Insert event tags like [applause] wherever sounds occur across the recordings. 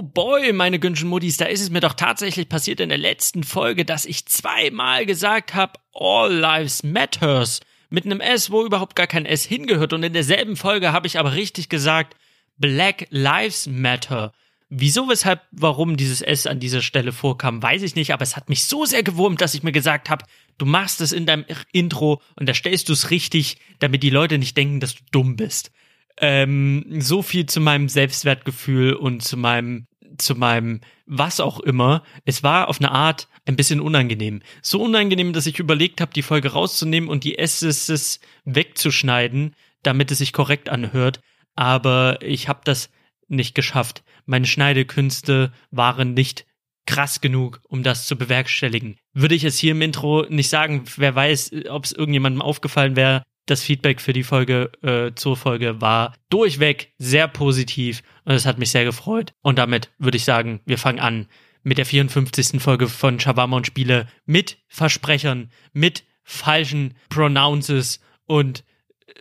Oh boy, meine Günschen Muddis, da ist es mir doch tatsächlich passiert in der letzten Folge, dass ich zweimal gesagt habe, All Lives Matters. Mit einem S, wo überhaupt gar kein S hingehört. Und in derselben Folge habe ich aber richtig gesagt, Black Lives Matter. Wieso, weshalb, warum dieses S an dieser Stelle vorkam, weiß ich nicht, aber es hat mich so sehr gewurmt, dass ich mir gesagt habe, du machst es in deinem Intro und da stellst du es richtig, damit die Leute nicht denken, dass du dumm bist. Ähm, so viel zu meinem Selbstwertgefühl und zu meinem, zu meinem was auch immer. Es war auf eine Art ein bisschen unangenehm. So unangenehm, dass ich überlegt habe, die Folge rauszunehmen und die S's wegzuschneiden, damit es sich korrekt anhört. Aber ich habe das nicht geschafft. Meine Schneidekünste waren nicht krass genug, um das zu bewerkstelligen. Würde ich es hier im Intro nicht sagen, wer weiß, ob es irgendjemandem aufgefallen wäre, das Feedback für die Folge äh, zur Folge war durchweg sehr positiv und es hat mich sehr gefreut. Und damit würde ich sagen, wir fangen an mit der 54. Folge von Shawarma und Spiele mit Versprechern, mit falschen Pronounces und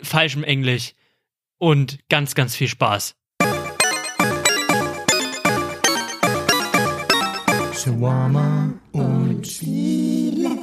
falschem Englisch und ganz, ganz viel Spaß. Shawarma und Spiele.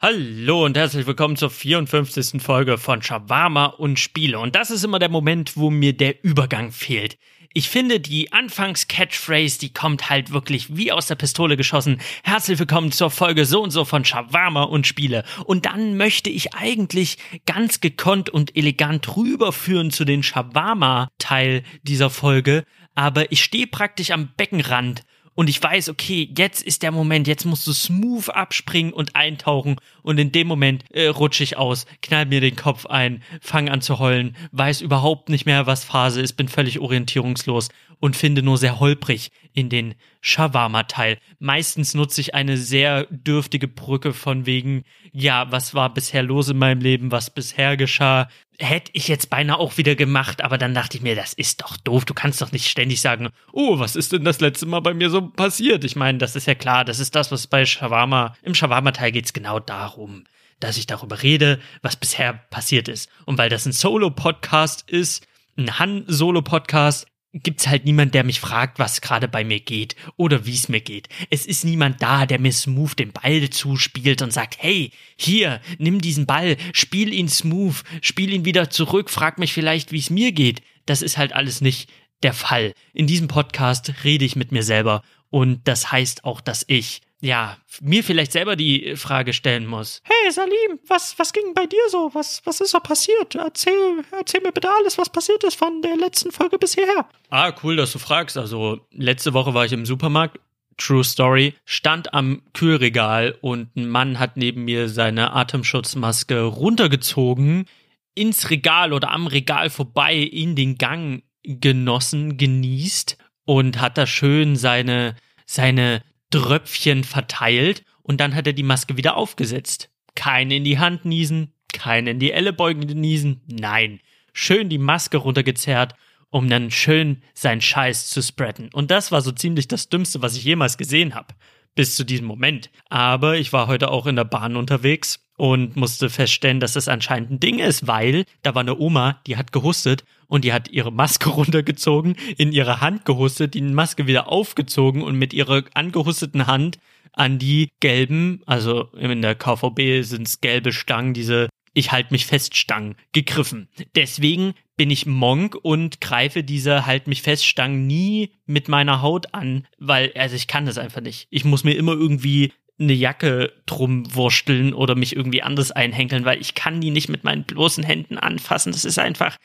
Hallo und herzlich willkommen zur 54. Folge von Shawarma und Spiele. Und das ist immer der Moment, wo mir der Übergang fehlt. Ich finde, die Anfangs-Catchphrase, die kommt halt wirklich wie aus der Pistole geschossen. Herzlich willkommen zur Folge so und so von Shawarma und Spiele. Und dann möchte ich eigentlich ganz gekonnt und elegant rüberführen zu den Shawarma-Teil dieser Folge. Aber ich stehe praktisch am Beckenrand und ich weiß, okay, jetzt ist der Moment, jetzt musst du smooth abspringen und eintauchen. Und in dem Moment äh, rutsche ich aus, knall mir den Kopf ein, fange an zu heulen, weiß überhaupt nicht mehr, was Phase ist, bin völlig orientierungslos und finde nur sehr holprig in den Shawarma-Teil. Meistens nutze ich eine sehr dürftige Brücke von wegen, ja, was war bisher los in meinem Leben, was bisher geschah. Hätte ich jetzt beinahe auch wieder gemacht, aber dann dachte ich mir, das ist doch doof. Du kannst doch nicht ständig sagen, oh, was ist denn das letzte Mal bei mir so passiert? Ich meine, das ist ja klar, das ist das, was bei Shawarma, im Shawarma-Teil geht's genau darum dass ich darüber rede, was bisher passiert ist. Und weil das ein Solo-Podcast ist, ein Han-Solo-Podcast, gibt's halt niemand, der mich fragt, was gerade bei mir geht oder wie es mir geht. Es ist niemand da, der mir smooth den Ball zuspielt und sagt, hey, hier, nimm diesen Ball, spiel ihn smooth, spiel ihn wieder zurück, frag mich vielleicht, wie es mir geht. Das ist halt alles nicht der Fall. In diesem Podcast rede ich mit mir selber und das heißt auch, dass ich ja, mir vielleicht selber die Frage stellen muss. Hey Salim, was, was ging bei dir so? Was, was ist so passiert? Erzähl, erzähl mir bitte alles, was passiert ist von der letzten Folge bis hierher. Ah, cool, dass du fragst. Also, letzte Woche war ich im Supermarkt. True Story, stand am Kühlregal und ein Mann hat neben mir seine Atemschutzmaske runtergezogen, ins Regal oder am Regal vorbei in den Gang genossen, genießt und hat da schön seine, seine Dröpfchen verteilt und dann hat er die Maske wieder aufgesetzt. Kein in die Hand niesen, kein in die Ellenbeugen niesen, nein. Schön die Maske runtergezerrt, um dann schön seinen Scheiß zu spreaden. Und das war so ziemlich das Dümmste, was ich jemals gesehen habe. Bis zu diesem Moment. Aber ich war heute auch in der Bahn unterwegs und musste feststellen, dass das anscheinend ein Ding ist, weil da war eine Oma, die hat gehustet und die hat ihre Maske [laughs] runtergezogen, in ihre Hand gehustet, die Maske wieder aufgezogen und mit ihrer angehusteten Hand an die gelben, also in der KVB sind es gelbe Stangen, diese ich halt mich fest Stangen gegriffen. Deswegen bin ich Monk und greife diese halt mich fest Stangen nie mit meiner Haut an, weil also ich kann das einfach nicht. Ich muss mir immer irgendwie eine Jacke drum wursteln oder mich irgendwie anders einhänkeln, weil ich kann die nicht mit meinen bloßen Händen anfassen. Das ist einfach,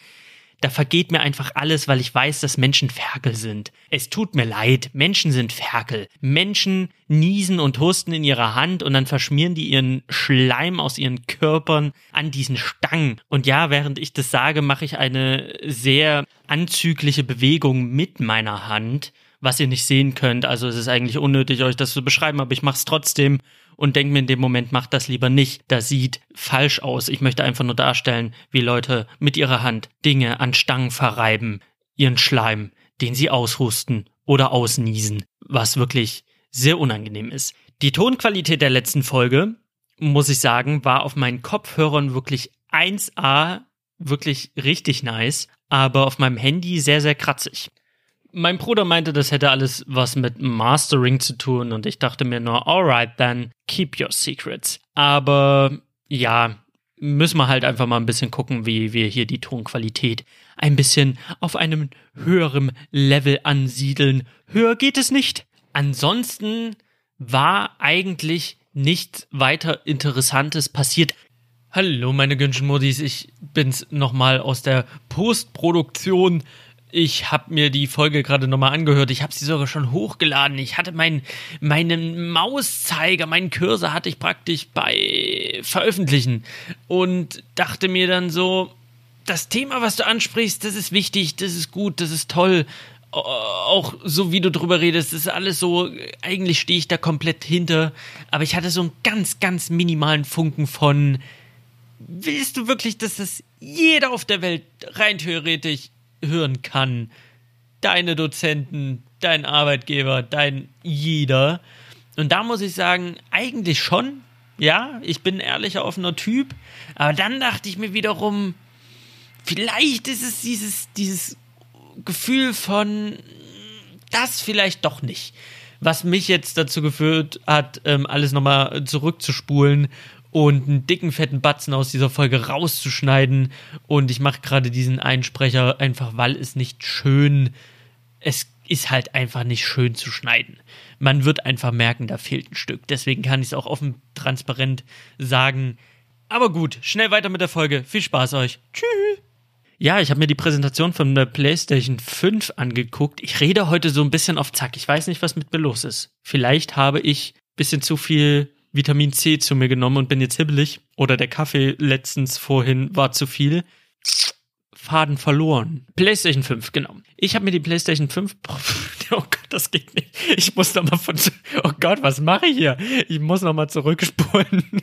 da vergeht mir einfach alles, weil ich weiß, dass Menschen Ferkel sind. Es tut mir leid, Menschen sind Ferkel. Menschen niesen und husten in ihrer Hand und dann verschmieren die ihren Schleim aus ihren Körpern an diesen Stangen. Und ja, während ich das sage, mache ich eine sehr anzügliche Bewegung mit meiner Hand was ihr nicht sehen könnt. Also es ist eigentlich unnötig, euch das zu beschreiben, aber ich mache es trotzdem und denke mir in dem Moment, macht das lieber nicht. Das sieht falsch aus. Ich möchte einfach nur darstellen, wie Leute mit ihrer Hand Dinge an Stangen verreiben, ihren Schleim, den sie aushusten oder ausniesen, was wirklich sehr unangenehm ist. Die Tonqualität der letzten Folge, muss ich sagen, war auf meinen Kopfhörern wirklich 1A, wirklich richtig nice, aber auf meinem Handy sehr, sehr kratzig Mein Bruder meinte, das hätte alles was mit Mastering zu tun und ich dachte mir nur, alright then, keep your secrets. Aber ja, müssen wir halt einfach mal ein bisschen gucken, wie wir hier die Tonqualität ein bisschen auf einem höheren Level ansiedeln. Höher geht es nicht. Ansonsten war eigentlich nichts weiter Interessantes passiert. Hallo, meine Günschen-Modis, ich bin's nochmal aus der Postproduktion. Ich habe mir die Folge gerade nochmal angehört. Ich habe sie sogar schon hochgeladen. Ich hatte meinen meinen Mauszeiger, meinen Cursor hatte ich praktisch bei Veröffentlichen und dachte mir dann so, das Thema, was du ansprichst, das ist wichtig, das ist gut, das ist toll. Auch so wie du drüber redest, ist alles so, eigentlich stehe ich da komplett hinter. Aber ich hatte so einen ganz, ganz minimalen Funken von, willst du wirklich, dass das jeder auf der Welt rein theoretisch hören kann? Deine Dozenten, dein Arbeitgeber, dein jeder. Und da muss ich sagen, eigentlich schon. Ja, ich bin ein ehrlicher, offener Typ. Aber dann dachte ich mir wiederum, vielleicht ist es dieses, dieses Gefühl von das vielleicht doch nicht. Was mich jetzt dazu geführt hat, ähm, alles nochmal zurückzuspulen und einen dicken, fetten Batzen aus dieser Folge rauszuschneiden. Und ich mache gerade diesen Einsprecher einfach, weil es nicht schön, es ist halt einfach nicht schön zu schneiden. Man wird einfach merken, da fehlt ein Stück. Deswegen kann ich es auch offen, transparent sagen. Aber gut, schnell weiter mit der Folge. Viel Spaß euch. Tschüss. Ja, ich habe mir die Präsentation von der PlayStation 5 angeguckt. Ich rede heute so ein bisschen auf Zack. Ich weiß nicht, was mit mir los ist. Vielleicht habe ich ein bisschen zu viel Vitamin C zu mir genommen und bin jetzt hibbelig. Oder der Kaffee letztens vorhin war zu viel. Faden verloren. PlayStation 5, genau. Ich habe mir die PlayStation 5. [laughs] Oh Gott, das geht nicht. Ich muss noch mal von. Oh Gott, was mache ich hier? Ich muss noch mal zurückspulen. [laughs]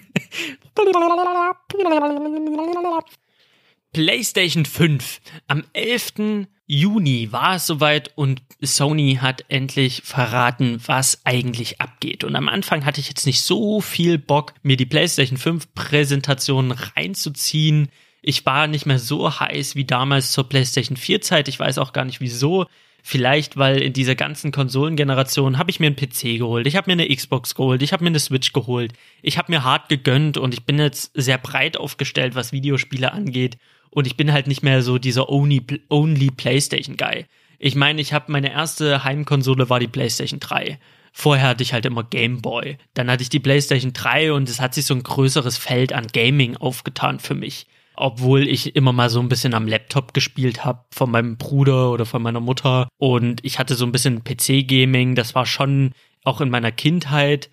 PlayStation 5. Am 11. Juni war es soweit und Sony hat endlich verraten, was eigentlich abgeht. Und am Anfang hatte ich jetzt nicht so viel Bock, mir die PlayStation 5 Präsentation reinzuziehen. Ich war nicht mehr so heiß wie damals zur PlayStation 4 Zeit. Ich weiß auch gar nicht wieso. Vielleicht, weil in dieser ganzen Konsolengeneration habe ich mir einen PC geholt, ich habe mir eine Xbox geholt, ich habe mir eine Switch geholt, ich habe mir hart gegönnt und ich bin jetzt sehr breit aufgestellt, was Videospiele angeht und ich bin halt nicht mehr so dieser only, only PlayStation Guy. Ich meine, ich habe meine erste Heimkonsole war die PlayStation 3. Vorher hatte ich halt immer Game Boy. Dann hatte ich die PlayStation 3 und es hat sich so ein größeres Feld an Gaming aufgetan für mich. Obwohl ich immer mal so ein bisschen am Laptop gespielt habe von meinem Bruder oder von meiner Mutter. Und ich hatte so ein bisschen PC-Gaming. Das war schon auch in meiner Kindheit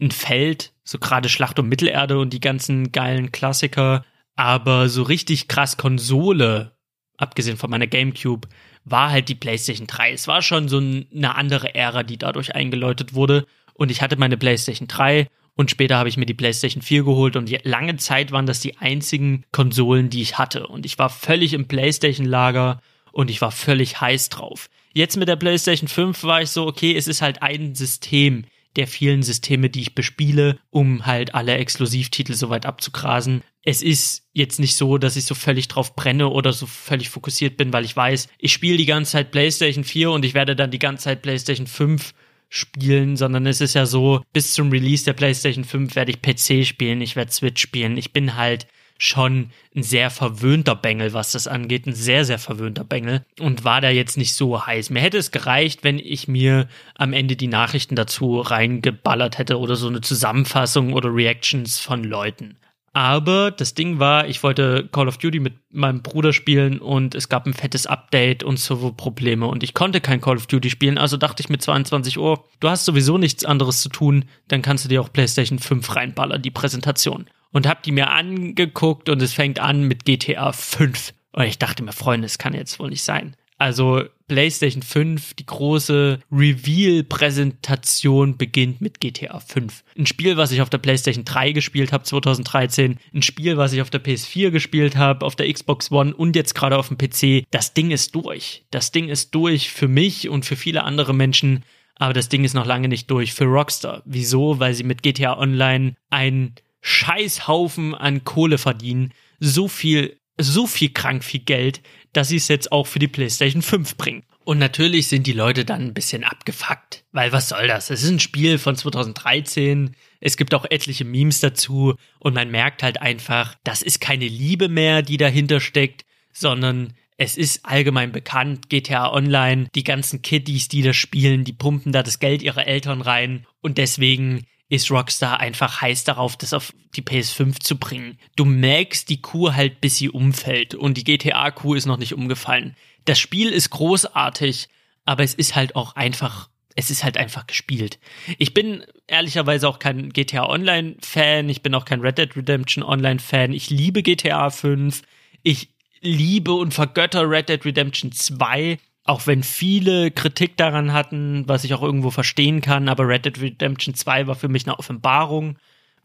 ein Feld, so gerade Schlacht um Mittelerde und die ganzen geilen Klassiker. Aber so richtig krass Konsole, abgesehen von meiner GameCube, war halt die PlayStation 3. Es war schon so eine andere Ära, die dadurch eingeläutet wurde. Und ich hatte meine PlayStation 3 und später habe ich mir die PlayStation 4 geholt und lange Zeit waren das die einzigen Konsolen, die ich hatte. Und ich war völlig im PlayStation-Lager und ich war völlig heiß drauf. Jetzt mit der PlayStation 5 war ich so, okay, es ist halt ein System der vielen Systeme, die ich bespiele, um halt alle Exklusivtitel soweit abzugrasen. Es ist jetzt nicht so, dass ich so völlig drauf brenne oder so völlig fokussiert bin, weil ich weiß, ich spiele die ganze Zeit PlayStation 4 und ich werde dann die ganze Zeit PlayStation 5 spielen, sondern es ist ja so, bis zum Release der PlayStation 5 werde ich PC spielen, ich werde Switch spielen. Ich bin halt schon ein sehr verwöhnter Bengel, was das angeht, ein sehr, sehr verwöhnter Bengel und war da jetzt nicht so heiß. Mir hätte es gereicht, wenn ich mir am Ende die Nachrichten dazu reingeballert hätte oder so eine Zusammenfassung oder Reactions von Leuten. Aber das Ding war, ich wollte Call of Duty mit meinem Bruder spielen und es gab ein fettes Update und Serverprobleme und ich konnte kein Call of Duty spielen, also dachte ich mit 22 Uhr, du hast sowieso nichts anderes zu tun, dann kannst du dir auch PlayStation 5 reinballern, die Präsentation und habe die mir angeguckt und es fängt an mit GTA 5. Und ich dachte mir, Freunde, das kann jetzt wohl nicht sein. Also PlayStation 5, die große Reveal-Präsentation beginnt mit GTA 5. Ein Spiel, was ich auf der PlayStation 3 gespielt habe 2013, ein Spiel, was ich auf der PS4 gespielt habe, auf der Xbox One und jetzt gerade auf dem PC. Das Ding ist durch. Das Ding ist durch für mich und für viele andere Menschen. Aber das Ding ist noch lange nicht durch für Rockstar. Wieso? Weil sie mit GTA Online ein Scheißhaufen an Kohle verdienen, so viel, so viel krank viel Geld, dass sie es jetzt auch für die PlayStation 5 bringen. Und natürlich sind die Leute dann ein bisschen abgefuckt, weil was soll das? Es ist ein Spiel von 2013, es gibt auch etliche Memes dazu und man merkt halt einfach, das ist keine Liebe mehr, die dahinter steckt, sondern es ist allgemein bekannt, GTA Online, die ganzen Kiddies, die das spielen, die pumpen da das Geld ihrer Eltern rein und deswegen ist Rockstar einfach heiß darauf, das auf die PS5 zu bringen. Du merkst die Kuh halt, bis sie umfällt und die GTA-Kuh ist noch nicht umgefallen. Das Spiel ist großartig, aber es ist halt auch einfach, es ist halt einfach gespielt. Ich bin ehrlicherweise auch kein GTA Online Fan, ich bin auch kein Red Dead Redemption Online Fan. Ich liebe GTA 5. Ich liebe und vergötter Red Dead Redemption 2. Auch wenn viele Kritik daran hatten, was ich auch irgendwo verstehen kann, aber Red Dead Redemption 2 war für mich eine Offenbarung.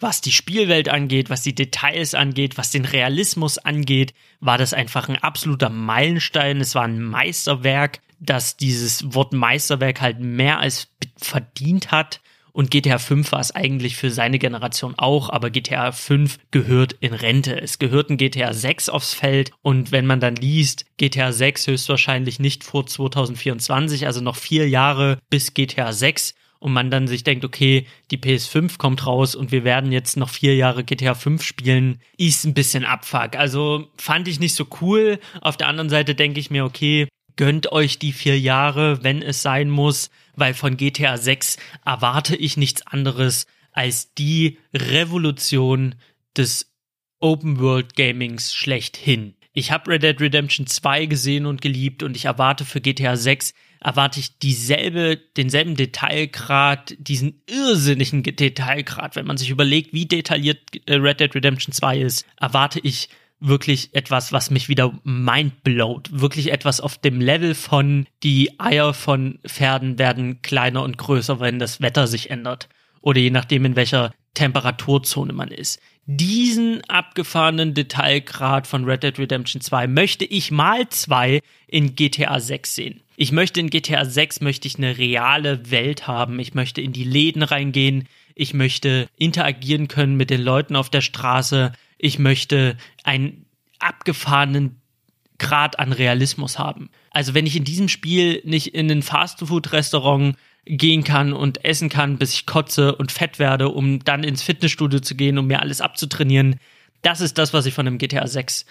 Was die Spielwelt angeht, was die Details angeht, was den Realismus angeht, war das einfach ein absoluter Meilenstein. Es war ein Meisterwerk, das dieses Wort Meisterwerk halt mehr als verdient hat. Und GTA 5 war es eigentlich für seine Generation auch, aber GTA 5 gehört in Rente. Es gehört ein GTA 6 aufs Feld und wenn man dann liest, GTA 6 höchstwahrscheinlich nicht vor 2024, also noch vier Jahre bis GTA 6 und man dann sich denkt, okay, die PS5 kommt raus und wir werden jetzt noch vier Jahre GTA 5 spielen, ist ein bisschen Abfuck. Also fand ich nicht so cool. Auf der anderen Seite denke ich mir, okay, gönnt euch die vier Jahre, wenn es sein muss, weil von GTA 6 erwarte ich nichts anderes als die Revolution des Open World Gamings schlechthin. Ich habe Red Dead Redemption 2 gesehen und geliebt und ich erwarte für GTA 6 erwarte ich dieselbe, denselben Detailgrad, diesen irrsinnigen Detailgrad. Wenn man sich überlegt, wie detailliert äh, Red Dead Redemption 2 ist, erwarte ich wirklich etwas, was mich wieder mindblowt. Wirklich etwas auf dem Level von die Eier von Pferden werden kleiner und größer, wenn das Wetter sich ändert. Oder je nachdem, in welcher Temperaturzone man ist. Diesen abgefahrenen Detailgrad von Red Dead Redemption 2 möchte ich mal zwei in GTA 6 sehen. Ich möchte in GTA 6 möchte ich eine reale Welt haben. Ich möchte in die Läden reingehen. Ich möchte interagieren können mit den Leuten auf der Straße ich möchte einen abgefahrenen Grad an Realismus haben. Also wenn ich in diesem Spiel nicht in ein Fastfood-Restaurant gehen kann und essen kann, bis ich kotze und fett werde, um dann ins Fitnessstudio zu gehen, um mir alles abzutrainieren, das ist das, was ich von einem GTA 6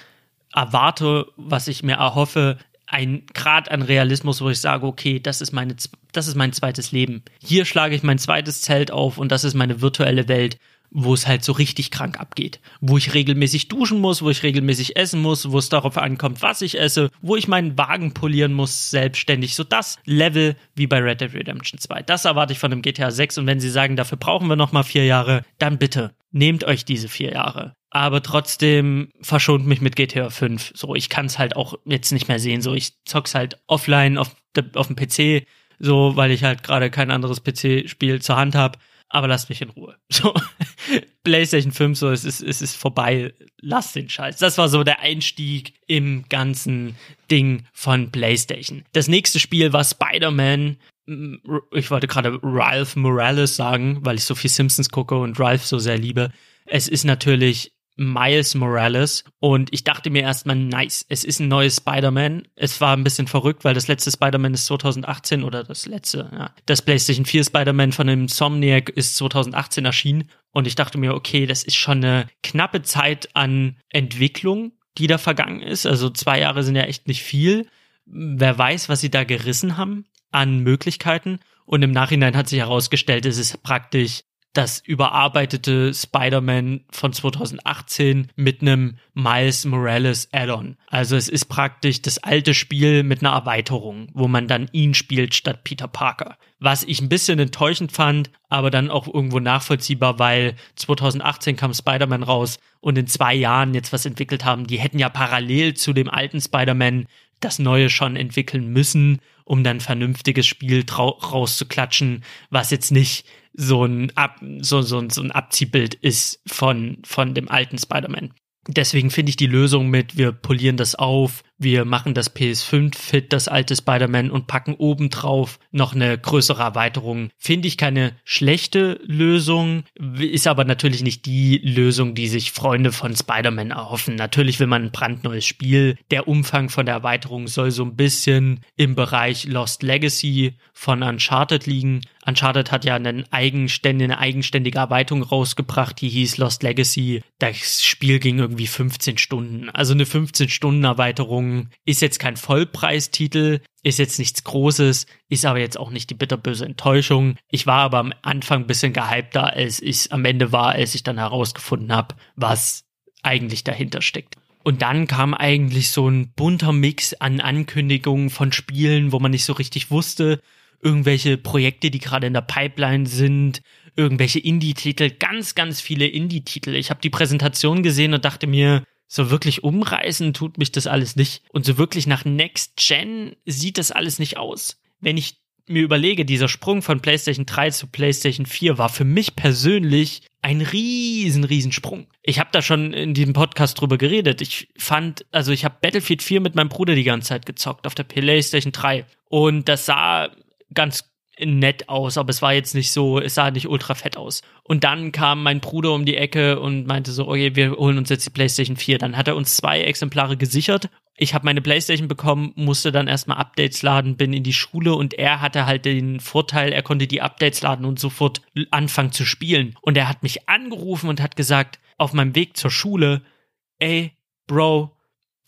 erwarte, was ich mir erhoffe. Ein Grad an Realismus, wo ich sage, okay, das ist meine, das ist mein zweites Leben. Hier schlage ich mein zweites Zelt auf und das ist meine virtuelle Welt wo es halt so richtig krank abgeht. Wo ich regelmäßig duschen muss, wo ich regelmäßig essen muss, wo es darauf ankommt, was ich esse, wo ich meinen Wagen polieren muss, selbstständig. So das Level wie bei Red Dead Redemption 2. Das erwarte ich von dem GTA 6 und wenn sie sagen, dafür brauchen wir noch mal vier Jahre, dann bitte, nehmt euch diese vier Jahre. Aber trotzdem verschont mich mit GTA 5. So, ich kann es halt auch jetzt nicht mehr sehen. So, ich zock's halt offline auf, auf dem PC, so, weil ich halt gerade kein anderes PC-Spiel zur Hand habe aber lasst mich in Ruhe. [laughs] So, PlayStation 5, so, es ist, es ist vorbei, lasst den Scheiß. Das war so der Einstieg im ganzen Ding von PlayStation. Das nächste Spiel war Spider-Man. Ich wollte gerade Ralph Morales sagen, weil ich so viel Simpsons gucke und Ralph so sehr liebe. Es ist natürlich Miles Morales und ich dachte mir erstmal, nice, es ist ein neues Spider-Man. Es war ein bisschen verrückt, weil das letzte Spider-Man ist 2018 oder das letzte, ja. Das PlayStation 4 Spider-Man von dem Somniac ist 2018 erschienen und ich dachte mir, okay, das ist schon eine knappe Zeit an Entwicklung, die da vergangen ist. Also zwei Jahre sind ja echt nicht viel. Wer weiß, was sie da gerissen haben an Möglichkeiten. Und im Nachhinein hat sich herausgestellt, es ist praktisch das überarbeitete Spider-Man von 2018 mit einem Miles Morales Add-on. Also es ist praktisch das alte Spiel mit einer Erweiterung, wo man dann ihn spielt statt Peter Parker. Was ich ein bisschen enttäuschend fand, aber dann auch irgendwo nachvollziehbar, weil 2018 kam Spider-Man raus und in zwei Jahren jetzt was entwickelt haben. Die hätten ja parallel zu dem alten Spider-Man das Neue schon entwickeln müssen, um dann vernünftiges Spiel rauszuklatschen, was jetzt nicht so ein, Ab so, so, so ein Abziehbild ist von, von dem alten Spider-Man. Deswegen finde ich die Lösung mit, wir polieren das auf, wir machen das PS5 fit, das alte Spider-Man und packen obendrauf noch eine größere Erweiterung. Finde ich keine schlechte Lösung, ist aber natürlich nicht die Lösung, die sich Freunde von Spider-Man erhoffen. Natürlich will man ein brandneues Spiel. Der Umfang von der Erweiterung soll so ein bisschen im Bereich Lost Legacy von Uncharted liegen. Uncharted hat ja einen eigenständige, eine eigenständige Erweiterung rausgebracht, die hieß Lost Legacy. Das Spiel ging irgendwie 15 Stunden. Also eine 15-Stunden-Erweiterung ist jetzt kein Vollpreistitel, ist jetzt nichts Großes, ist aber jetzt auch nicht die bitterböse Enttäuschung. Ich war aber am Anfang ein bisschen gehypter, als ich am Ende war, als ich dann herausgefunden habe, was eigentlich dahinter steckt. Und dann kam eigentlich so ein bunter Mix an Ankündigungen von Spielen, wo man nicht so richtig wusste, irgendwelche Projekte, die gerade in der Pipeline sind, irgendwelche Indie-Titel, ganz, ganz viele Indie-Titel. Ich habe die Präsentation gesehen und dachte mir, so wirklich umreißen tut mich das alles nicht. Und so wirklich nach Next Gen sieht das alles nicht aus. Wenn ich mir überlege, dieser Sprung von PlayStation 3 zu PlayStation 4 war für mich persönlich ein riesen, riesen Sprung. Ich habe da schon in diesem Podcast drüber geredet. Ich fand, also ich habe Battlefield 4 mit meinem Bruder die ganze Zeit gezockt auf der PlayStation 3 und das sah ganz nett aus, aber es war jetzt nicht so, es sah nicht ultra fett aus. Und dann kam mein Bruder um die Ecke und meinte so, okay, wir holen uns jetzt die PlayStation 4. Dann hat er uns zwei Exemplare gesichert. Ich habe meine PlayStation bekommen, musste dann erstmal Updates laden, bin in die Schule und er hatte halt den Vorteil, er konnte die Updates laden und sofort anfangen zu spielen. Und er hat mich angerufen und hat gesagt, auf meinem Weg zur Schule, ey, Bro,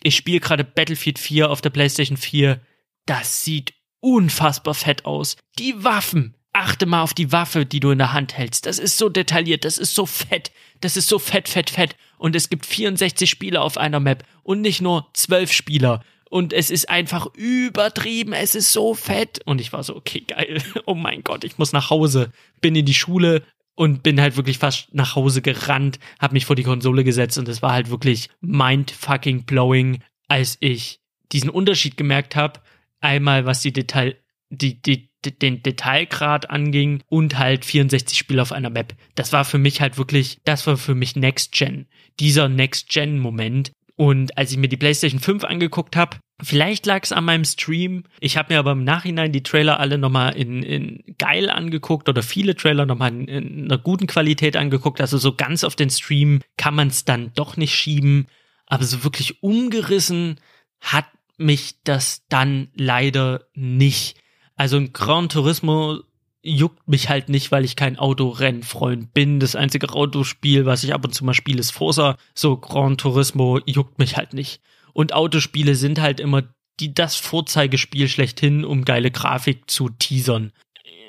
ich spiele gerade Battlefield 4 auf der PlayStation 4. Das sieht unfassbar fett aus. Die Waffen. Achte mal auf die Waffe, die du in der Hand hältst. Das ist so detailliert, das ist so fett, das ist so fett, fett, fett. Und es gibt 64 Spieler auf einer Map und nicht nur 12 Spieler. Und es ist einfach übertrieben, es ist so fett. Und ich war so, okay, geil. [laughs] Oh mein Gott, ich muss nach Hause. Bin in die Schule und bin halt wirklich fast nach Hause gerannt, hab mich vor die Konsole gesetzt und es war halt wirklich mind fucking blowing, als ich diesen Unterschied gemerkt habe Einmal was die Detail, die, die, den Detailgrad anging und halt 64 Spiele auf einer Map. Das war für mich halt wirklich, das war für mich Next Gen. Dieser Next Gen Moment. Und als ich mir die PlayStation 5 angeguckt habe, vielleicht lag es an meinem Stream. Ich habe mir aber im Nachhinein die Trailer alle nochmal in, in geil angeguckt oder viele Trailer nochmal in, in einer guten Qualität angeguckt. Also so ganz auf den Stream kann man es dann doch nicht schieben. Aber so wirklich umgerissen hat mich das dann leider nicht. Also ein Gran Turismo juckt mich halt nicht, weil ich kein Autorennfreund bin. Das einzige Autospiel, was ich ab und zu mal spiele, ist Forza. So Gran Turismo juckt mich halt nicht. Und Autospiele sind halt immer die das Vorzeigespiel schlechthin, um geile Grafik zu teasern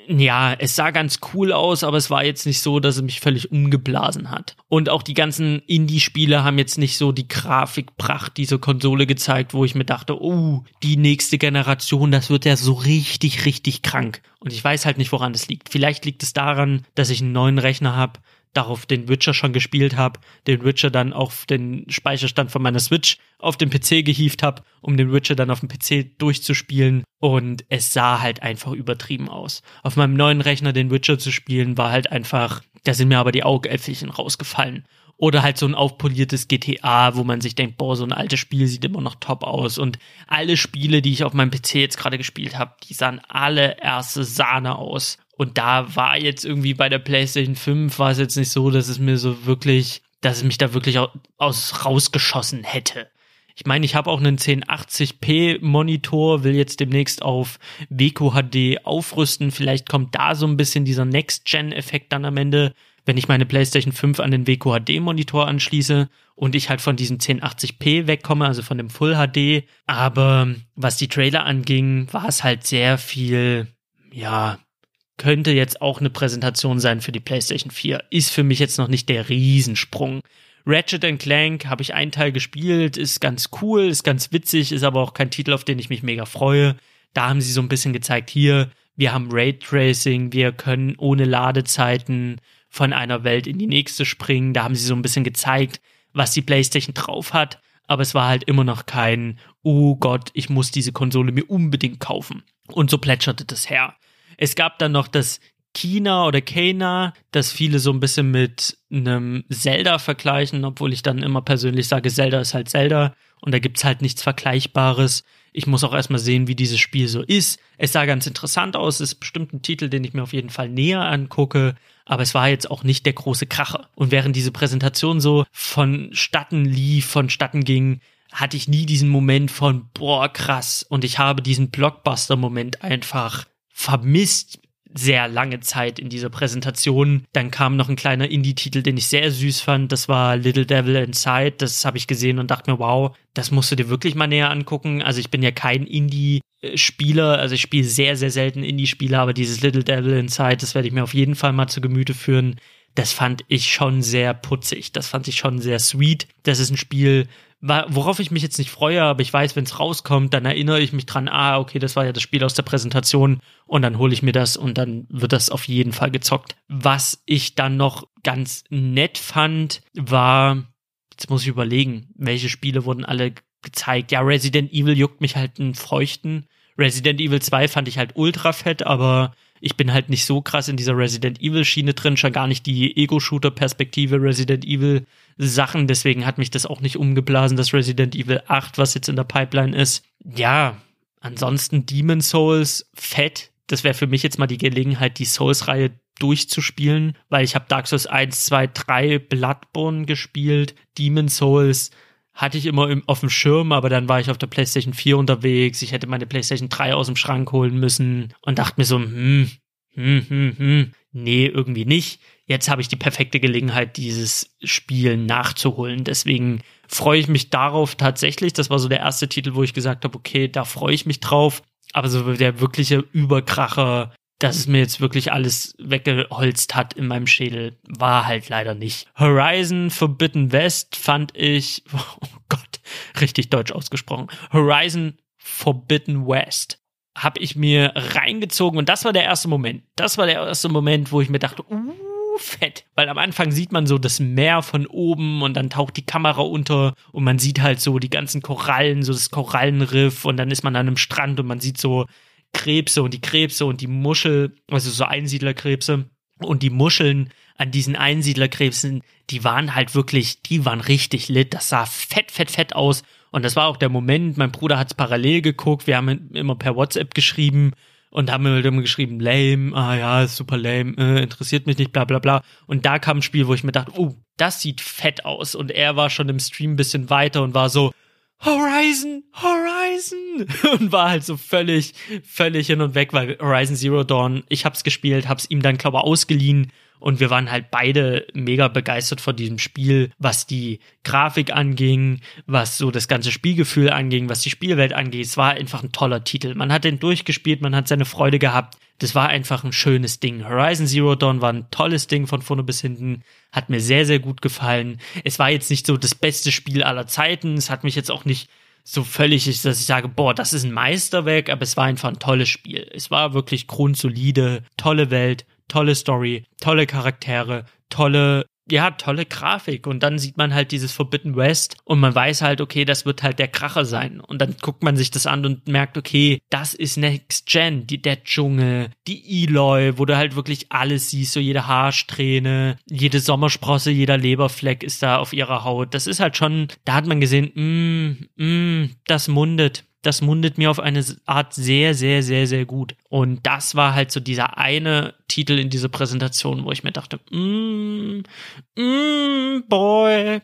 ja, es sah ganz cool aus, aber es war jetzt nicht so, dass es mich völlig umgeblasen hat. Und auch die ganzen Indie-Spiele haben jetzt nicht so die Grafikpracht dieser Konsole gezeigt, wo ich mir dachte, oh, die nächste Generation, das wird ja so richtig, richtig krank. Und ich weiß halt nicht, woran es liegt. Vielleicht liegt es daran, dass ich einen neuen Rechner habe, darauf den Witcher schon gespielt habe, den Witcher dann auf den Speicherstand von meiner Switch auf den PC gehievt habe, um den Witcher dann auf dem PC durchzuspielen und es sah halt einfach übertrieben aus. Auf meinem neuen Rechner den Witcher zu spielen war halt einfach, da sind mir aber die Augäpfelchen rausgefallen. Oder halt so ein aufpoliertes GTA, wo man sich denkt, boah, so ein altes Spiel sieht immer noch top aus. Und alle Spiele, die ich auf meinem PC jetzt gerade gespielt habe, die sahen alle erste Sahne aus. Und da war jetzt irgendwie bei der PlayStation 5 war es jetzt nicht so, dass es mir so wirklich, dass es mich da wirklich aus rausgeschossen hätte. Ich meine, ich habe auch einen 1080p Monitor, will jetzt demnächst auf WQHD aufrüsten. Vielleicht kommt da so ein bisschen dieser Next-Gen-Effekt dann am Ende, wenn ich meine PlayStation 5 an den WQHD Monitor anschließe und ich halt von diesem 1080p wegkomme, also von dem Full HD. Aber was die Trailer anging, war es halt sehr viel, ja, könnte jetzt auch eine Präsentation sein für die PlayStation 4. Ist für mich jetzt noch nicht der Riesensprung. Ratchet Clank habe ich einen Teil gespielt, ist ganz cool, ist ganz witzig, ist aber auch kein Titel, auf den ich mich mega freue. Da haben sie so ein bisschen gezeigt, hier, wir haben Raytracing, wir können ohne Ladezeiten von einer Welt in die nächste springen. Da haben sie so ein bisschen gezeigt, was die PlayStation drauf hat. Aber es war halt immer noch kein, oh Gott, ich muss diese Konsole mir unbedingt kaufen. Und so plätscherte das her. Es gab dann noch das Kina oder Kena, das viele so ein bisschen mit einem Zelda vergleichen, obwohl ich dann immer persönlich sage, Zelda ist halt Zelda und da gibt's halt nichts Vergleichbares. Ich muss auch erstmal sehen, wie dieses Spiel so ist. Es sah ganz interessant aus, es ist bestimmt ein Titel, den ich mir auf jeden Fall näher angucke, aber es war jetzt auch nicht der große Kracher. Und während diese Präsentation so vonstatten lief, vonstatten ging, hatte ich nie diesen Moment von, boah, krass. Und ich habe diesen Blockbuster-Moment einfach vermisst sehr lange Zeit in dieser Präsentation. Dann kam noch ein kleiner Indie-Titel, den ich sehr süß fand. Das war Little Devil Inside. Das habe ich gesehen und dachte mir, wow, das musst du dir wirklich mal näher angucken. Also ich bin ja kein Indie-Spieler, also ich spiele sehr, sehr selten Indie-Spiele, aber dieses Little Devil Inside, das werde ich mir auf jeden Fall mal zu Gemüte führen. Das fand ich schon sehr putzig. Das fand ich schon sehr sweet. Das ist ein Spiel, worauf ich mich jetzt nicht freue, aber ich weiß, wenn es rauskommt, dann erinnere ich mich dran, ah, okay, das war ja das Spiel aus der Präsentation und dann hole ich mir das und dann wird das auf jeden Fall gezockt. Was ich dann noch ganz nett fand, war, jetzt muss ich überlegen, welche Spiele wurden alle gezeigt. Ja, Resident Evil juckt mich halt einen Feuchten. Resident Evil 2 fand ich halt ultra fett, aber ich bin halt nicht so krass in dieser Resident Evil Schiene drin, schon gar nicht die Ego-Shooter-Perspektive Resident Evil Sachen. Deswegen hat mich das auch nicht umgeblasen, das Resident Evil 8, was jetzt in der Pipeline ist. Ja, ansonsten Demon Souls, fett. Das wäre für mich jetzt mal die Gelegenheit, die Souls-Reihe durchzuspielen, weil ich habe Dark Souls 1, 2, 3, Bloodborne gespielt, Demon Souls hatte ich immer im, auf dem Schirm, aber dann war ich auf der PlayStation 4 unterwegs. Ich hätte meine PlayStation 3 aus dem Schrank holen müssen und dachte mir so, hm, hm, hm, hm, nee, irgendwie nicht. Jetzt habe ich die perfekte Gelegenheit, dieses Spiel nachzuholen. Deswegen freue ich mich darauf tatsächlich. Das war so der erste Titel, wo ich gesagt habe, okay, da freue ich mich drauf. Aber so der wirkliche Überkracher dass es mir jetzt wirklich alles weggeholzt hat in meinem Schädel, war halt leider nicht. Horizon Forbidden West fand ich, [laughs] oh Gott, richtig deutsch ausgesprochen. Horizon Forbidden West habe ich mir reingezogen und das war der erste Moment. Das war der erste Moment, wo ich mir dachte, uh, fett. Weil am Anfang sieht man so das Meer von oben und dann taucht die Kamera unter und man sieht halt so die ganzen Korallen, so das Korallenriff und dann ist man an einem Strand und man sieht so Krebse und die Krebse und die Muschel, also so Einsiedlerkrebse und die Muscheln an diesen Einsiedlerkrebsen, die waren halt wirklich, die waren richtig lit. Das sah fett, fett, fett aus. Und das war auch der Moment, mein Bruder hat es parallel geguckt, wir haben immer per WhatsApp geschrieben und haben immer geschrieben, lame, ah ja, ist super lame, äh, interessiert mich nicht, bla bla bla. Und da kam ein Spiel, wo ich mir dachte, oh, das sieht fett aus. Und er war schon im Stream ein bisschen weiter und war so, Horizon, Horizon [laughs] und war halt so völlig, völlig hin und weg, weil Horizon Zero Dawn, ich hab's gespielt, hab's ihm dann glaube ich ausgeliehen und wir waren halt beide mega begeistert von diesem Spiel, was die Grafik anging, was so das ganze Spielgefühl anging, was die Spielwelt angeht. Es war einfach ein toller Titel. Man hat den durchgespielt, man hat seine Freude gehabt. Das war einfach ein schönes Ding. Horizon Zero Dawn war ein tolles Ding von vorne bis hinten. Hat mir sehr, sehr gut gefallen. Es war jetzt nicht so das beste Spiel aller Zeiten. Es hat mich jetzt auch nicht so völlig, dass ich sage, boah, das ist ein Meisterwerk, aber es war einfach ein tolles Spiel. Es war wirklich grundsolide, tolle Welt, tolle Story, tolle Charaktere, tolle ja, tolle Grafik. Und dann sieht man halt dieses Forbidden West und man weiß halt, okay, das wird halt der Kracher sein. Und dann guckt man sich das an und merkt, okay, das ist Next Gen, die, der Dschungel, die Eloy, wo du halt wirklich alles siehst, so jede Haarsträhne, jede Sommersprosse, jeder Leberfleck ist da auf ihrer Haut. Das ist halt schon, da hat man gesehen, mm, mm, das mundet das mundet mir auf eine Art sehr, sehr, sehr, sehr gut. Und das war halt so dieser eine Titel in dieser Präsentation, wo ich mir dachte, mm, mm, boy,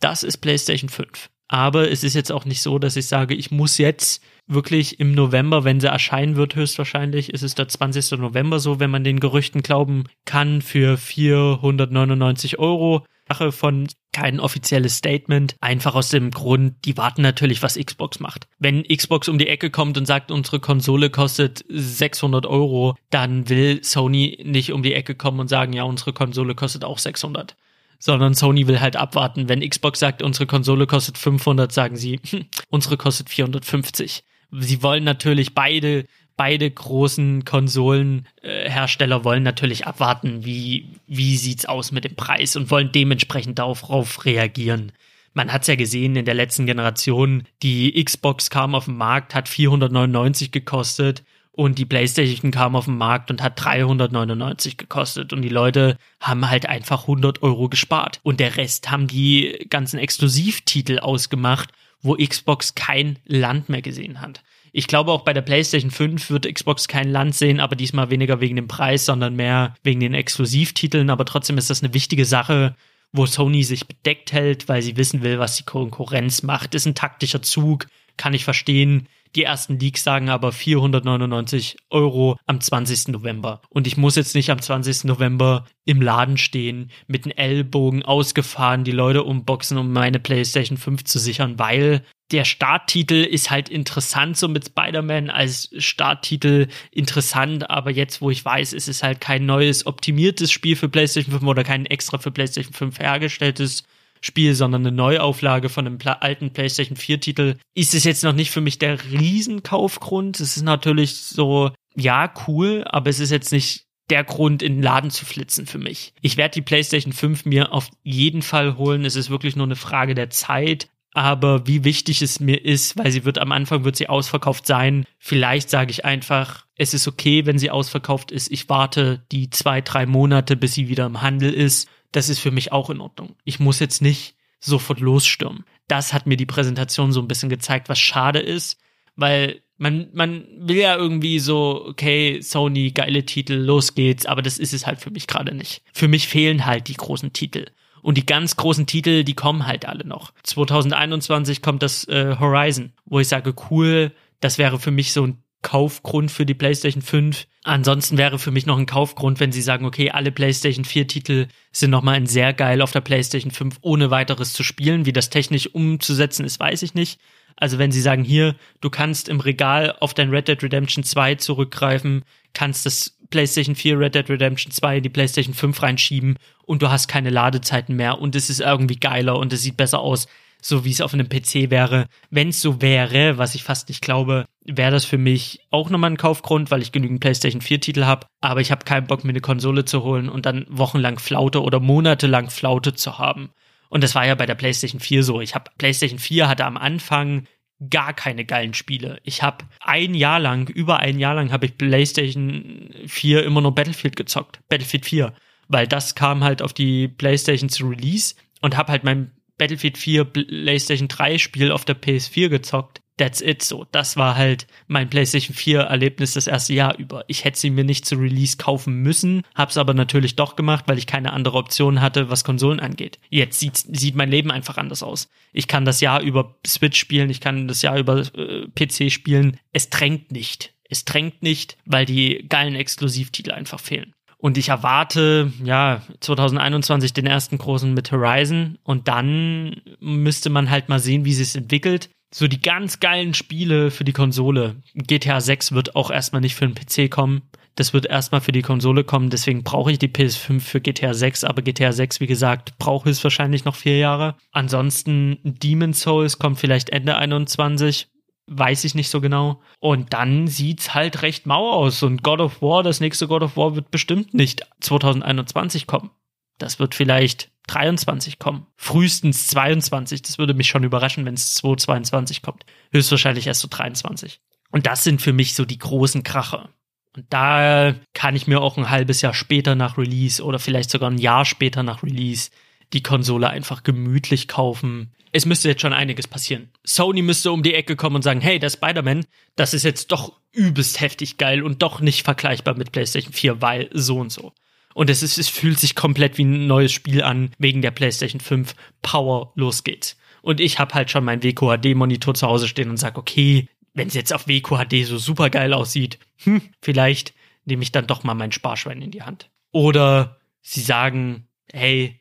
das ist PlayStation 5. Aber es ist jetzt auch nicht so, dass ich sage, ich muss jetzt wirklich im November, wenn sie erscheinen wird, höchstwahrscheinlich, ist es der 20. November so, wenn man den Gerüchten glauben kann, für 499 Euro Sache von kein offizielles Statement, einfach aus dem Grund, die warten natürlich, was Xbox macht. Wenn Xbox um die Ecke kommt und sagt, unsere Konsole kostet 600 Euro, dann will Sony nicht um die Ecke kommen und sagen, ja, unsere Konsole kostet auch 600 sondern Sony will halt abwarten. Wenn Xbox sagt, unsere Konsole kostet 500, sagen sie, [laughs] unsere kostet 450. Sie wollen natürlich beide beide großen Konsolenhersteller wollen natürlich abwarten, wie, wie sieht's aus mit dem Preis und wollen dementsprechend darauf reagieren. Man hat's ja gesehen in der letzten Generation, die Xbox kam auf den Markt, hat 499 gekostet und die PlayStation kam auf den Markt und hat 399 gekostet und die Leute haben halt einfach 100 Euro gespart und der Rest haben die ganzen Exklusivtitel ausgemacht, wo Xbox kein Land mehr gesehen hat. Ich glaube auch bei der PlayStation 5 wird Xbox kein Land sehen, aber diesmal weniger wegen dem Preis, sondern mehr wegen den Exklusivtiteln. Aber trotzdem ist das eine wichtige Sache, wo Sony sich bedeckt hält, weil sie wissen will, was die Konkurrenz macht. Ist ein taktischer Zug, kann ich verstehen. Die ersten Leaks sagen aber 499 Euro am 20. November. Und ich muss jetzt nicht am 20. November im Laden stehen, mit den Ellbogen ausgefahren, die Leute umboxen, um meine PlayStation 5 zu sichern, weil der Starttitel ist halt interessant, so mit Spider-Man als Starttitel interessant, aber jetzt, wo ich weiß, es ist halt kein neues optimiertes Spiel für PlayStation 5 oder kein extra für PlayStation 5 hergestelltes Spiel, sondern eine Neuauflage von einem alten PlayStation 4 Titel, ist es jetzt noch nicht für mich der Riesenkaufgrund. Es ist natürlich so, ja, cool, aber es ist jetzt nicht der Grund, in den Laden zu flitzen für mich. Ich werde die PlayStation 5 mir auf jeden Fall holen. Es ist wirklich nur eine Frage der Zeit. Aber wie wichtig es mir ist, weil sie wird am Anfang wird sie ausverkauft sein. Vielleicht sage ich einfach, es ist okay, wenn sie ausverkauft ist. Ich warte die zwei, drei Monate, bis sie wieder im Handel ist das ist für mich auch in Ordnung. Ich muss jetzt nicht sofort losstürmen. Das hat mir die Präsentation so ein bisschen gezeigt, was schade ist, weil man, man will ja irgendwie so, okay, Sony, geile Titel, los geht's, aber das ist es halt für mich gerade nicht. Für mich fehlen halt die großen Titel. Und die ganz großen Titel, die kommen halt alle noch. 2021 kommt das äh, Horizon, wo ich sage, cool, das wäre für mich so ein Kaufgrund für die PlayStation 5. Ansonsten wäre für mich noch ein Kaufgrund, wenn sie sagen, okay, alle PlayStation 4 Titel sind nochmal ein sehr geil auf der PlayStation 5 ohne weiteres zu spielen. Wie das technisch umzusetzen ist, weiß ich nicht. Also wenn sie sagen, hier, du kannst im Regal auf dein Red Dead Redemption 2 zurückgreifen, kannst das PlayStation 4 Red Dead Redemption 2 in die PlayStation 5 reinschieben und du hast keine Ladezeiten mehr und es ist irgendwie geiler und es sieht besser aus so wie es auf einem PC wäre. Wenn es so wäre, was ich fast nicht glaube, wäre das für mich auch nochmal ein Kaufgrund, weil ich genügend PlayStation 4 Titel habe. Aber ich habe keinen Bock, mir eine Konsole zu holen und dann wochenlang Flaute oder monatelang Flaute zu haben. Und das war ja bei der PlayStation 4 so. Ich habe PlayStation 4 hatte am Anfang gar keine geilen Spiele. Ich habe ein Jahr lang, über ein Jahr lang, habe ich PlayStation 4 immer nur Battlefield gezockt. Battlefield 4. Weil das kam halt auf die PlayStation zu Release und habe halt mein Battlefield 4 PlayStation 3 Spiel auf der PS4 gezockt. That's it so. Das war halt mein PlayStation 4 Erlebnis das erste Jahr über. Ich hätte sie mir nicht zu Release kaufen müssen, hab's aber natürlich doch gemacht, weil ich keine andere Option hatte, was Konsolen angeht. Jetzt sieht, mein Leben einfach anders aus. Ich kann das Jahr über Switch spielen, ich kann das Jahr über äh, PC spielen. Es drängt nicht. Es drängt nicht, weil die geilen Exklusivtitel einfach fehlen. Und ich erwarte, ja, 2021 den ersten großen mit Horizon. Und dann müsste man halt mal sehen, wie es entwickelt. So die ganz geilen Spiele für die Konsole. GTA 6 wird auch erstmal nicht für den PC kommen. Das wird erstmal für die Konsole kommen. Deswegen brauche ich die PS5 für GTA 6. Aber GTA 6, wie gesagt, braucht es wahrscheinlich noch vier Jahre. Ansonsten Demon's Souls kommt vielleicht Ende 21 weiß ich nicht so genau. Und dann sieht's halt recht mau aus. Und God of War, das nächste God of War wird bestimmt nicht 2021 kommen. Das wird vielleicht 23 kommen. Frühestens 22. Das würde mich schon überraschen, wenn es 2022 kommt. Höchstwahrscheinlich erst so 23. Und das sind für mich so die großen Kracher. Und da kann ich mir auch ein halbes Jahr später nach Release oder vielleicht sogar ein Jahr später nach Release die Konsole einfach gemütlich kaufen. Es müsste jetzt schon einiges passieren. Sony müsste um die Ecke kommen und sagen, hey, der Spider-Man, das ist jetzt doch übelst heftig geil und doch nicht vergleichbar mit PlayStation 4, weil so und so. Und es ist, es fühlt sich komplett wie ein neues Spiel an, wegen der PlayStation 5. Power, los geht's. Und ich habe halt schon meinen WQHD-Monitor zu Hause stehen und sag, okay, wenn es jetzt auf WQHD so super geil aussieht, hm, vielleicht nehme ich dann doch mal mein Sparschwein in die Hand. Oder sie sagen, hey,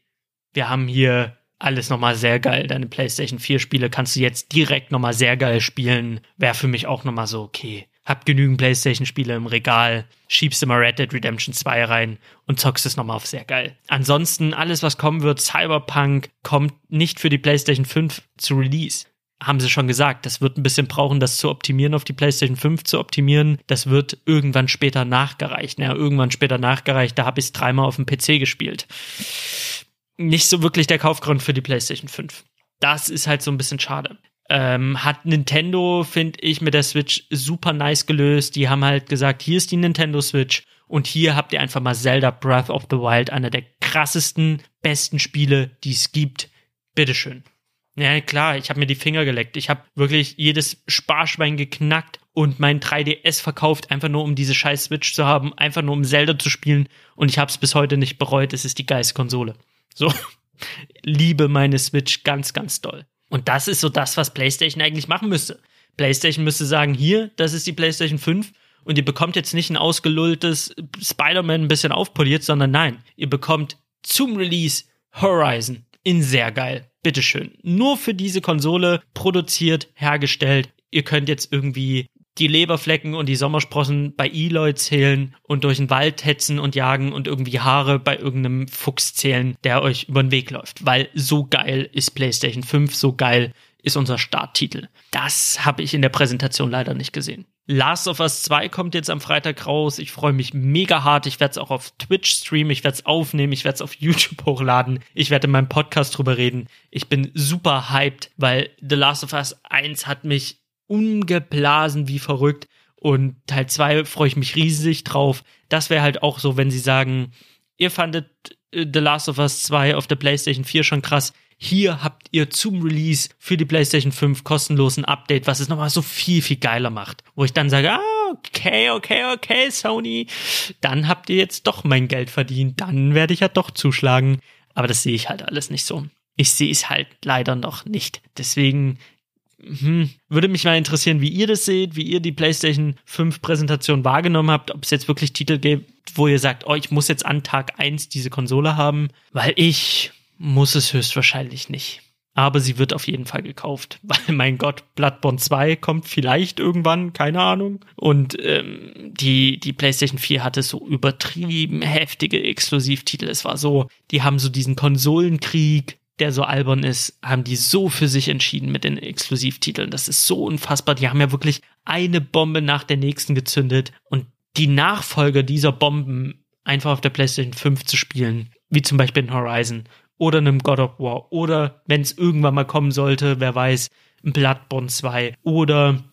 wir haben hier alles nochmal sehr geil. Deine PlayStation 4 Spiele kannst du jetzt direkt nochmal sehr geil spielen. Wäre für mich auch nochmal so, okay. Hab genügend PlayStation Spiele im Regal, schiebst immer Red Dead Redemption 2 rein und zockst es nochmal auf sehr geil. Ansonsten alles, was kommen wird, Cyberpunk kommt nicht für die PlayStation 5 zu Release haben sie schon gesagt, das wird ein bisschen brauchen, das zu optimieren, auf die PlayStation 5 zu optimieren. Das wird irgendwann später nachgereicht. Naja, irgendwann später nachgereicht, da habe ich es dreimal auf dem PC gespielt nicht so wirklich der Kaufgrund für die PlayStation 5. Das ist halt so ein bisschen schade. Ähm, hat Nintendo, finde ich, mit der Switch super nice gelöst. Die haben halt gesagt, hier ist die Nintendo Switch und hier habt ihr einfach mal Zelda Breath of the Wild, einer der krassesten, besten Spiele, die es gibt. Bitteschön. Ja, klar, ich habe mir die Finger geleckt. Ich habe wirklich jedes Sparschwein geknackt und mein 3DS verkauft, einfach nur um diese scheiß Switch zu haben, einfach nur um Zelda zu spielen. Und ich habe es bis heute nicht bereut. Es ist die geilste Konsole. So, [laughs] liebe meine Switch ganz, ganz doll. Und das ist so das, was PlayStation eigentlich machen müsste. PlayStation müsste sagen, hier, das ist die PlayStation 5 und ihr bekommt jetzt nicht ein ausgelulltes Spider-Man ein bisschen aufpoliert, sondern nein, ihr bekommt zum Release Horizon in sehr geil. Bitteschön. Nur für diese Konsole produziert, hergestellt. Ihr könnt jetzt irgendwie die Leberflecken und die Sommersprossen bei Eloy zählen und durch den Wald hetzen und jagen und irgendwie Haare bei irgendeinem Fuchs zählen, der euch über den Weg läuft. Weil so geil ist PlayStation 5, so geil ist unser Starttitel. Das habe ich in der Präsentation leider nicht gesehen. Last of Us 2 kommt jetzt am Freitag raus. Ich freue mich mega hart. Ich werde es auch auf Twitch streamen. Ich werde es aufnehmen. Ich werde es auf YouTube hochladen. Ich werde in meinem Podcast drüber reden. Ich bin super hyped, weil The Last of Us 1 hat mich umgeblasen wie verrückt. Und Teil 2 freue ich mich riesig drauf. Das wäre halt auch so, wenn sie sagen, ihr fandet äh, The Last of Us 2 auf der PlayStation 4 schon krass hier habt ihr zum Release für die PlayStation 5 kostenlosen Update, was es nochmal so viel, viel geiler macht. Wo ich dann sage, ah, okay, okay, okay, Sony, dann habt ihr jetzt doch mein Geld verdient, dann werde ich ja doch zuschlagen. Aber das sehe ich halt alles nicht so. Ich sehe es halt leider noch nicht. Deswegen hm, würde mich mal interessieren, wie ihr das seht, wie ihr die PlayStation 5 Präsentation wahrgenommen habt, ob es jetzt wirklich Titel gibt, wo ihr sagt, oh, ich muss jetzt an Tag 1 diese Konsole haben, weil ich muss es höchstwahrscheinlich nicht. Aber sie wird auf jeden Fall gekauft, [laughs] weil mein Gott, Bloodborne 2 kommt vielleicht irgendwann, keine Ahnung. Und ähm, die, die PlayStation 4 hatte so übertrieben heftige Exklusivtitel. Es war so, die haben so diesen Konsolenkrieg, der so albern ist, haben die so für sich entschieden mit den Exklusivtiteln. Das ist so unfassbar. Die haben ja wirklich eine Bombe nach der nächsten gezündet und die Nachfolger dieser Bomben einfach auf der PlayStation 5 zu spielen, wie zum Beispiel in Horizon oder einem God of War oder wenn es irgendwann mal kommen sollte, wer weiß, Bloodborne 2 oder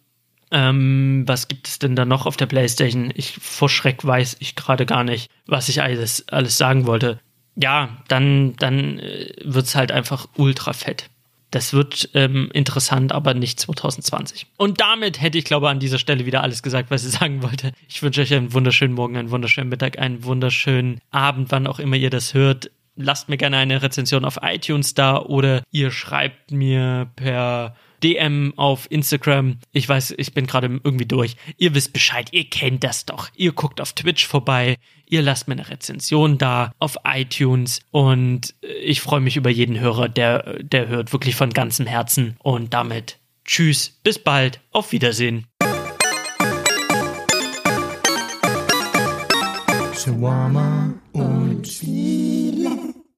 ähm, was gibt es denn da noch auf der Playstation? Ich vor Schreck weiß ich gerade gar nicht, was ich alles, alles sagen wollte. Ja, dann, dann äh, wird's halt einfach ultra fett. Das wird ähm, interessant, aber nicht 2020. Und damit hätte ich, glaube an dieser Stelle wieder alles gesagt, was ich [laughs] sagen wollte. Ich wünsche euch einen wunderschönen Morgen, einen wunderschönen Mittag, einen wunderschönen Abend, wann auch immer ihr das hört lasst mir gerne eine Rezension auf iTunes da oder ihr schreibt mir per DM auf Instagram. Ich weiß, ich bin gerade irgendwie durch. Ihr wisst Bescheid, ihr kennt das doch. Ihr guckt auf Twitch vorbei, ihr lasst mir eine Rezension da auf iTunes und ich freue mich über jeden Hörer, der, der hört wirklich von ganzem Herzen. Und damit tschüss, bis bald, auf Wiedersehen. Und.